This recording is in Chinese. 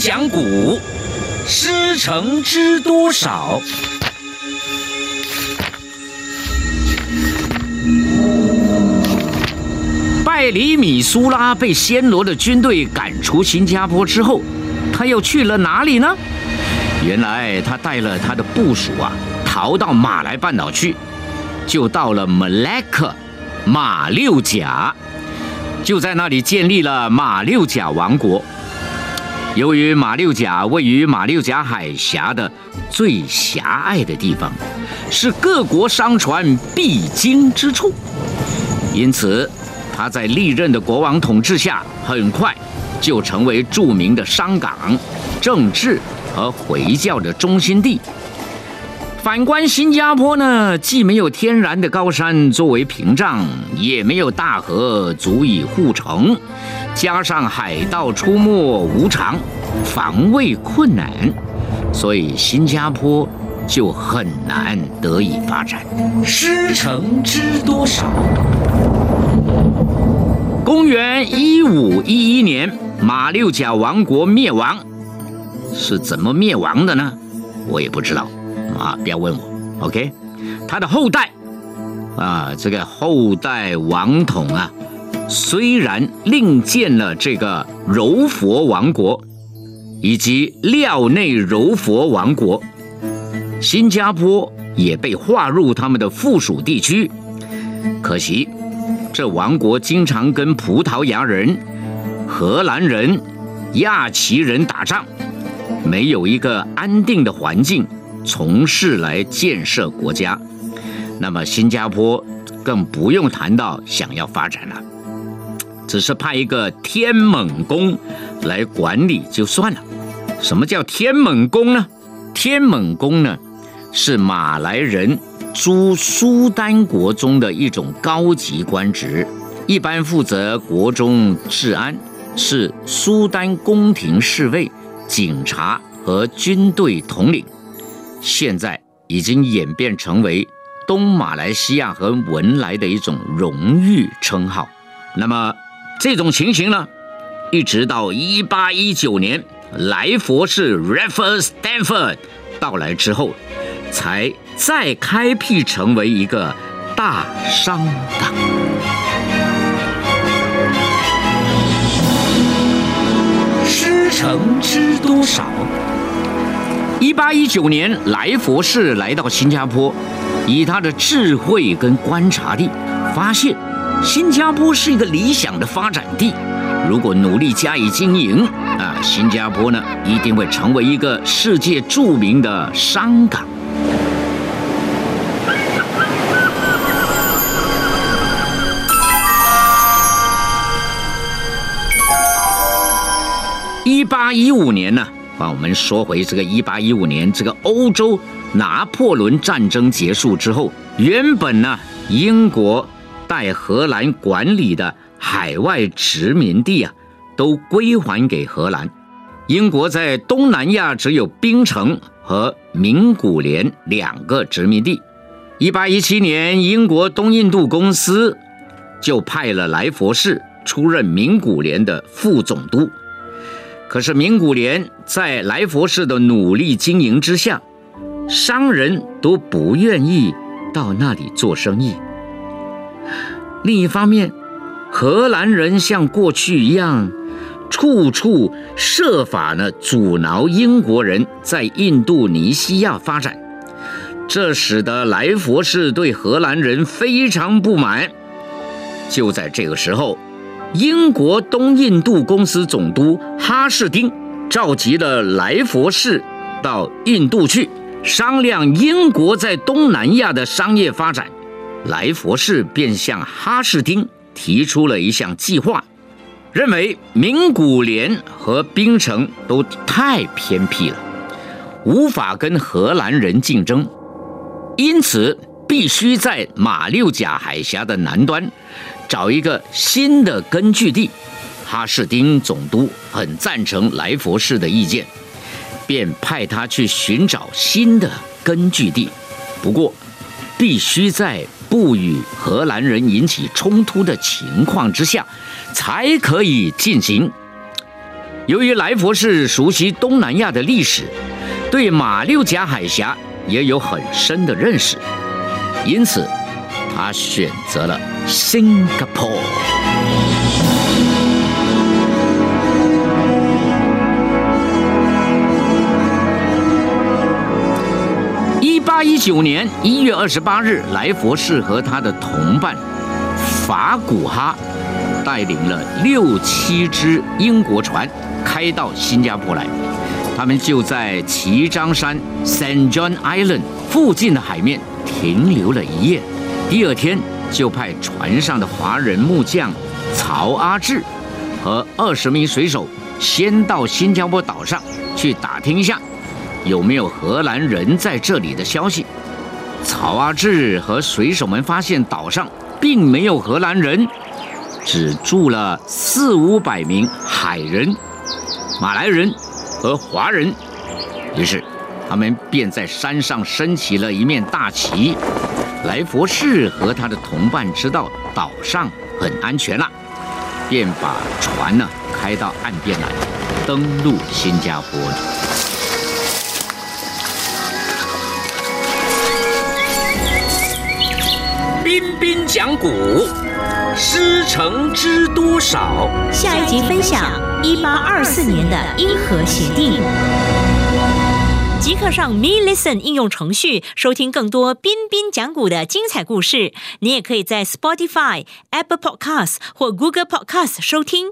讲古，师承知多少？拜里米苏拉被暹罗的军队赶出新加坡之后，他又去了哪里呢？原来他带了他的部属啊，逃到马来半岛去，就到了马来克马六甲，就在那里建立了马六甲王国。由于马六甲位于马六甲海峡的最狭隘的地方，是各国商船必经之处，因此他在历任的国王统治下，很快就成为著名的商港、政治和回教的中心地。反观新加坡呢，既没有天然的高山作为屏障，也没有大河足以护城。加上海盗出没无常，防卫困难，所以新加坡就很难得以发展。师承知多少？公元一五一一年，马六甲王国灭亡，是怎么灭亡的呢？我也不知道，啊，不要问我。OK，他的后代，啊，这个后代王统啊。虽然另建了这个柔佛王国以及廖内柔佛王国，新加坡也被划入他们的附属地区。可惜，这王国经常跟葡萄牙人、荷兰人、亚齐人打仗，没有一个安定的环境从事来建设国家。那么，新加坡更不用谈到想要发展了。只是派一个天猛公来管理就算了。什么叫天猛公呢？天猛公呢，是马来人驻苏丹国中的一种高级官职，一般负责国中治安，是苏丹宫廷侍卫、警察和军队统领。现在已经演变成为东马来西亚和文莱的一种荣誉称号。那么。这种情形呢，一直到一八一九年来佛士 （Raffles Stanford） 到来之后，才再开辟成为一个大商港。师承知多少？一八一九年，来佛士来到新加坡，以他的智慧跟观察力，发现。新加坡是一个理想的发展地，如果努力加以经营，啊，新加坡呢一定会成为一个世界著名的商港。一八一五年呢，啊，我们说回这个一八一五年，这个欧洲拿破仑战争结束之后，原本呢，英国。代荷兰管理的海外殖民地啊，都归还给荷兰。英国在东南亚只有槟城和名古连两个殖民地。一八一七年，英国东印度公司就派了来佛士出任名古连的副总督。可是名古连在来佛士的努力经营之下，商人都不愿意到那里做生意。另一方面，荷兰人像过去一样，处处设法呢阻挠英国人在印度尼西亚发展，这使得莱佛士对荷兰人非常不满。就在这个时候，英国东印度公司总督哈士丁召集了莱佛士到印度去商量英国在东南亚的商业发展。来佛士便向哈士丁提出了一项计划，认为名古连和槟城都太偏僻了，无法跟荷兰人竞争，因此必须在马六甲海峡的南端找一个新的根据地。哈士丁总督很赞成来佛士的意见，便派他去寻找新的根据地，不过必须在。不与荷兰人引起冲突的情况之下，才可以进行。由于来佛士熟悉东南亚的历史，对马六甲海峡也有很深的认识，因此他选择了新加坡。九年一月二十八日，来佛士和他的同伴法古哈带领了六七只英国船。开到新加坡来，他们就在旗张山 （Saint John Island） 附近的海面停留了一夜。第二天，就派船上的华人木匠曹阿志和二十名水手先到新加坡岛上去打听一下有没有荷兰人在这里的消息。曹阿志和水手们发现岛上并没有荷兰人，只住了四五百名海人。马来人和华人，于是他们便在山上升起了一面大旗。来佛士和他的同伴知道岛上很安全了，便把船呢开到岸边来，登陆新加坡。讲古，师承知多少？下一集分享。一八二四年的英荷协定，即刻上 Me Listen 应用程序收听更多彬彬讲古的精彩故事。你也可以在 Spotify、Apple Podcasts 或 Google Podcasts 收听。